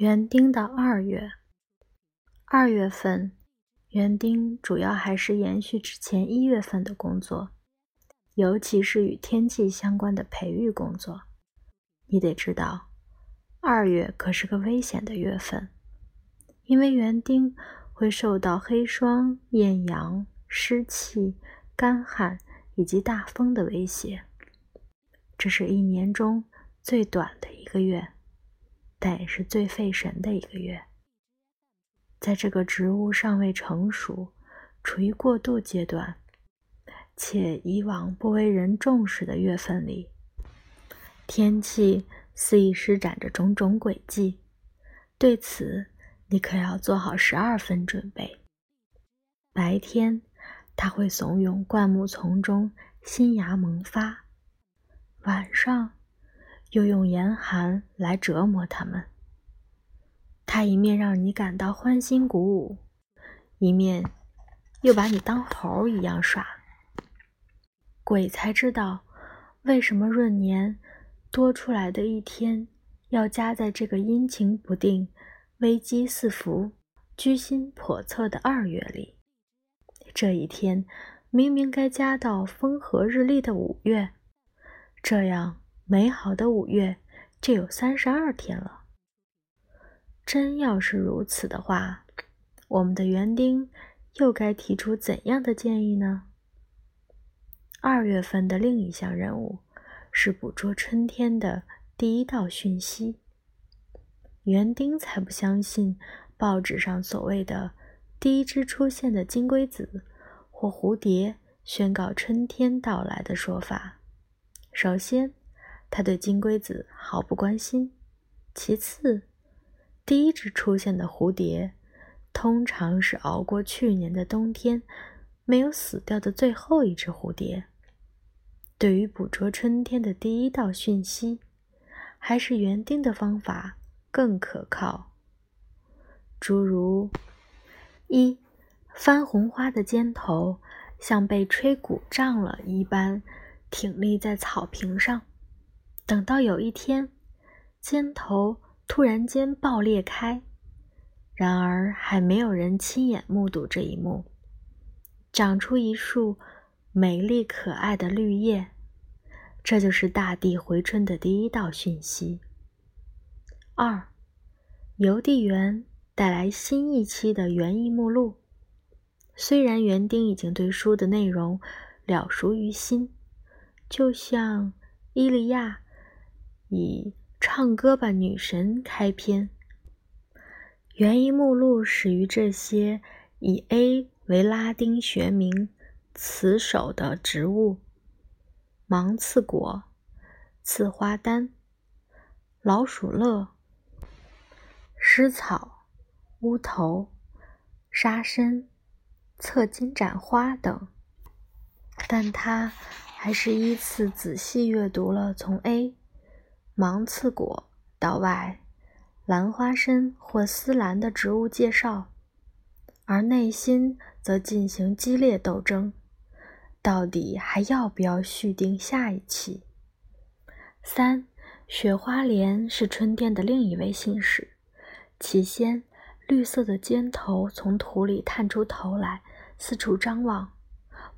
园丁的二月，二月份，园丁主要还是延续之前一月份的工作，尤其是与天气相关的培育工作。你得知道，二月可是个危险的月份，因为园丁会受到黑霜、艳阳、湿气、干旱以及大风的威胁。这是一年中最短的一个月。但也是最费神的一个月。在这个植物尚未成熟、处于过渡阶段，且以往不为人重视的月份里，天气肆意施展着种种诡计。对此，你可要做好十二分准备。白天，它会怂恿灌木丛中新芽萌发；晚上，又用严寒来折磨他们。他一面让你感到欢欣鼓舞，一面又把你当猴一样耍。鬼才知道，为什么闰年多出来的一天要加在这个阴晴不定、危机四伏、居心叵测的二月里。这一天明明该加到风和日丽的五月，这样。美好的五月就有三十二天了。真要是如此的话，我们的园丁又该提出怎样的建议呢？二月份的另一项任务是捕捉春天的第一道讯息。园丁才不相信报纸上所谓的第一只出现的金龟子或蝴蝶宣告春天到来的说法。首先。他对金龟子毫不关心。其次，第一只出现的蝴蝶，通常是熬过去年的冬天没有死掉的最后一只蝴蝶。对于捕捉春天的第一道讯息，还是园丁的方法更可靠。诸如：一，番红花的尖头像被吹鼓胀了一般，挺立在草坪上。等到有一天，尖头突然间爆裂开，然而还没有人亲眼目睹这一幕。长出一束美丽可爱的绿叶，这就是大地回春的第一道讯息。二，邮递员带来新一期的园艺目录。虽然园丁已经对书的内容了熟于心，就像伊利亚。以“唱歌吧，女神”开篇。园艺目录始于这些以 A 为拉丁学名词首的植物：芒刺果、刺花丹、老鼠乐、狮草、乌头、沙参、侧金盏花等。但他还是依次仔细阅读了从 A。芒刺果岛外，兰花参或丝兰的植物介绍，而内心则进行激烈斗争：到底还要不要续订下一期？三，雪花莲是春天的另一位信使。起先，绿色的尖头从土里探出头来，四处张望；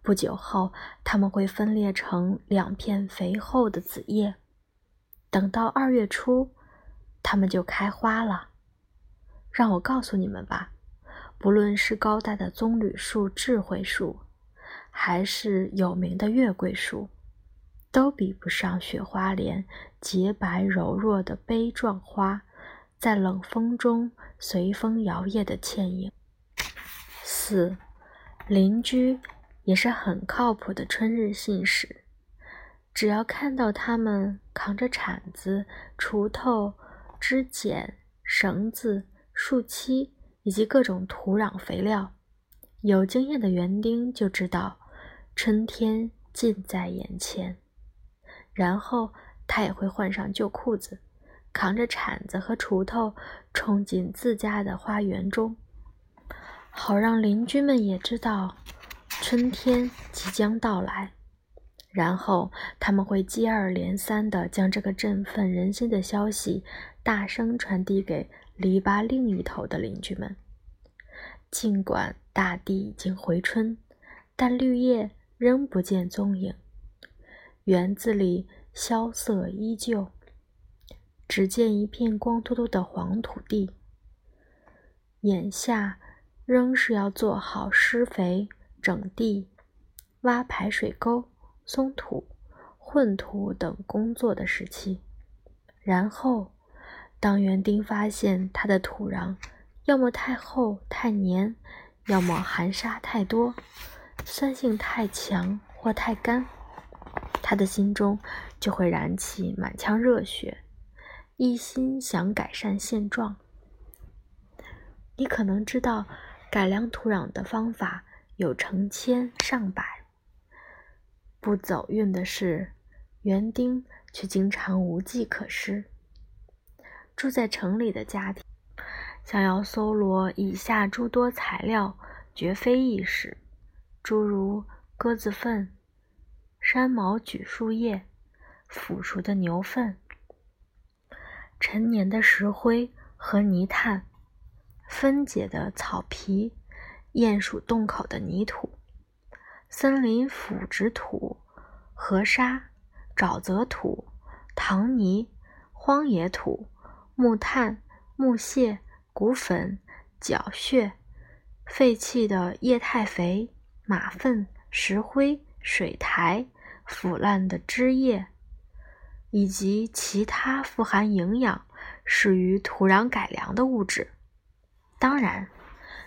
不久后，它们会分裂成两片肥厚的紫叶。等到二月初，它们就开花了。让我告诉你们吧，不论是高大的棕榈树、智慧树，还是有名的月桂树，都比不上雪花莲洁白柔弱的杯状花，在冷风中随风摇曳的倩影。四，邻居也是很靠谱的春日信使。只要看到他们扛着铲子、锄头、枝剪、绳子、树漆以及各种土壤肥料，有经验的园丁就知道春天近在眼前。然后他也会换上旧裤子，扛着铲子和锄头，冲进自家的花园中，好让邻居们也知道春天即将到来。然后他们会接二连三地将这个振奋人心的消息大声传递给篱笆另一头的邻居们。尽管大地已经回春，但绿叶仍不见踪影，园子里萧瑟依旧，只见一片光秃秃的黄土地。眼下仍是要做好施肥、整地、挖排水沟、松土、混土等工作的时期。然后，当园丁发现他的土壤要么太厚太黏，要么含沙太多，酸性太强或太干，他的心中就会燃起满腔热血，一心想改善现状。你可能知道，改良土壤的方法有成千上百，不走运的是，园丁却经常无计可施。住在城里的家庭。想要搜罗以下诸多材料，绝非易事，诸如鸽子粪、山毛榉树叶、腐熟的牛粪、陈年的石灰和泥炭、分解的草皮、鼹鼠洞口的泥土、森林腐殖土、河沙、沼泽土、塘泥、荒野土、木炭、木屑。骨粉、脚屑、废弃的液态肥、马粪、石灰、水苔、腐烂的枝叶，以及其他富含营养、适于土壤改良的物质。当然，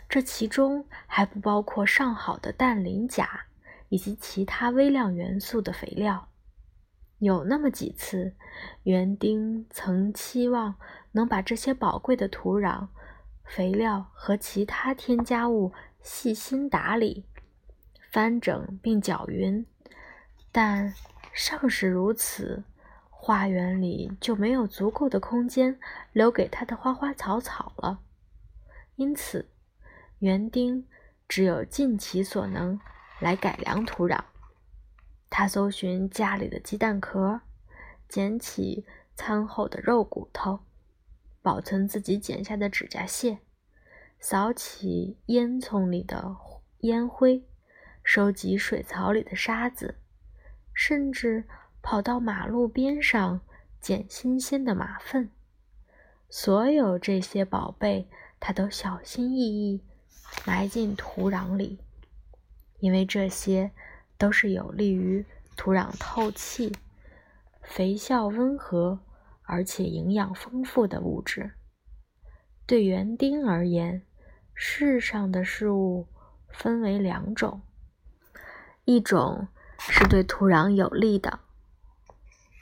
这其中还不包括上好的氮磷钾以及其他微量元素的肥料。有那么几次，园丁曾期望能把这些宝贵的土壤。肥料和其他添加物细心打理、翻整并搅匀，但尚是如此，花园里就没有足够的空间留给他的花花草草了。因此，园丁只有尽其所能来改良土壤。他搜寻家里的鸡蛋壳，捡起餐后的肉骨头。保存自己剪下的指甲屑，扫起烟囱里的烟灰，收集水槽里的沙子，甚至跑到马路边上捡新鲜的马粪。所有这些宝贝，他都小心翼翼埋进土壤里，因为这些都是有利于土壤透气、肥效温和。而且营养丰富的物质。对园丁而言，世上的事物分为两种：一种是对土壤有利的，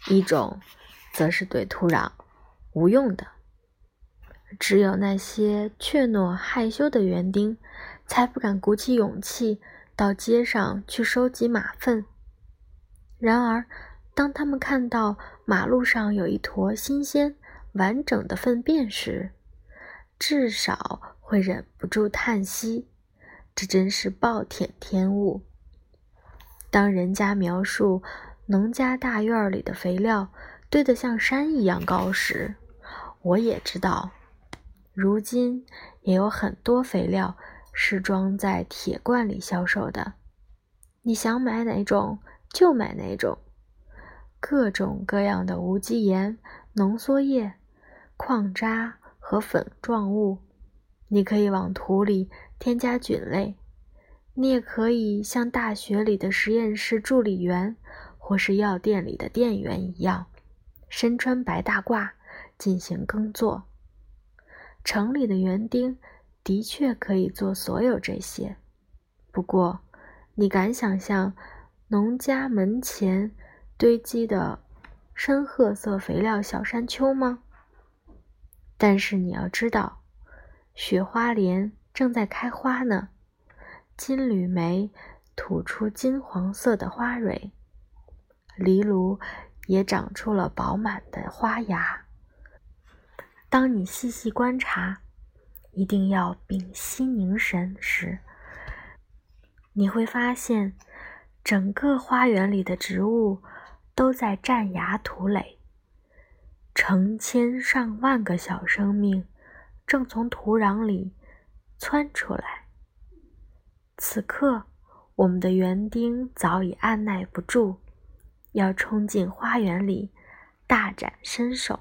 一种则是对土壤无用的。只有那些怯懦害羞的园丁，才不敢鼓起勇气到街上去收集马粪。然而，当他们看到马路上有一坨新鲜完整的粪便时，至少会忍不住叹息：“这真是暴殄天物。”当人家描述农家大院里的肥料堆得像山一样高时，我也知道，如今也有很多肥料是装在铁罐里销售的。你想买哪种就买哪种。各种各样的无机盐、浓缩液、矿渣和粉状物，你可以往土里添加菌类。你也可以像大学里的实验室助理员，或是药店里的店员一样，身穿白大褂进行耕作。城里的园丁的确可以做所有这些，不过，你敢想象农家门前？堆积的深褐色肥料小山丘吗？但是你要知道，雪花莲正在开花呢，金缕梅吐出金黄色的花蕊，藜芦也长出了饱满的花芽。当你细细观察，一定要屏息凝神时，你会发现整个花园里的植物。都在占芽吐蕾，成千上万个小生命正从土壤里窜出来。此刻，我们的园丁早已按耐不住，要冲进花园里大展身手。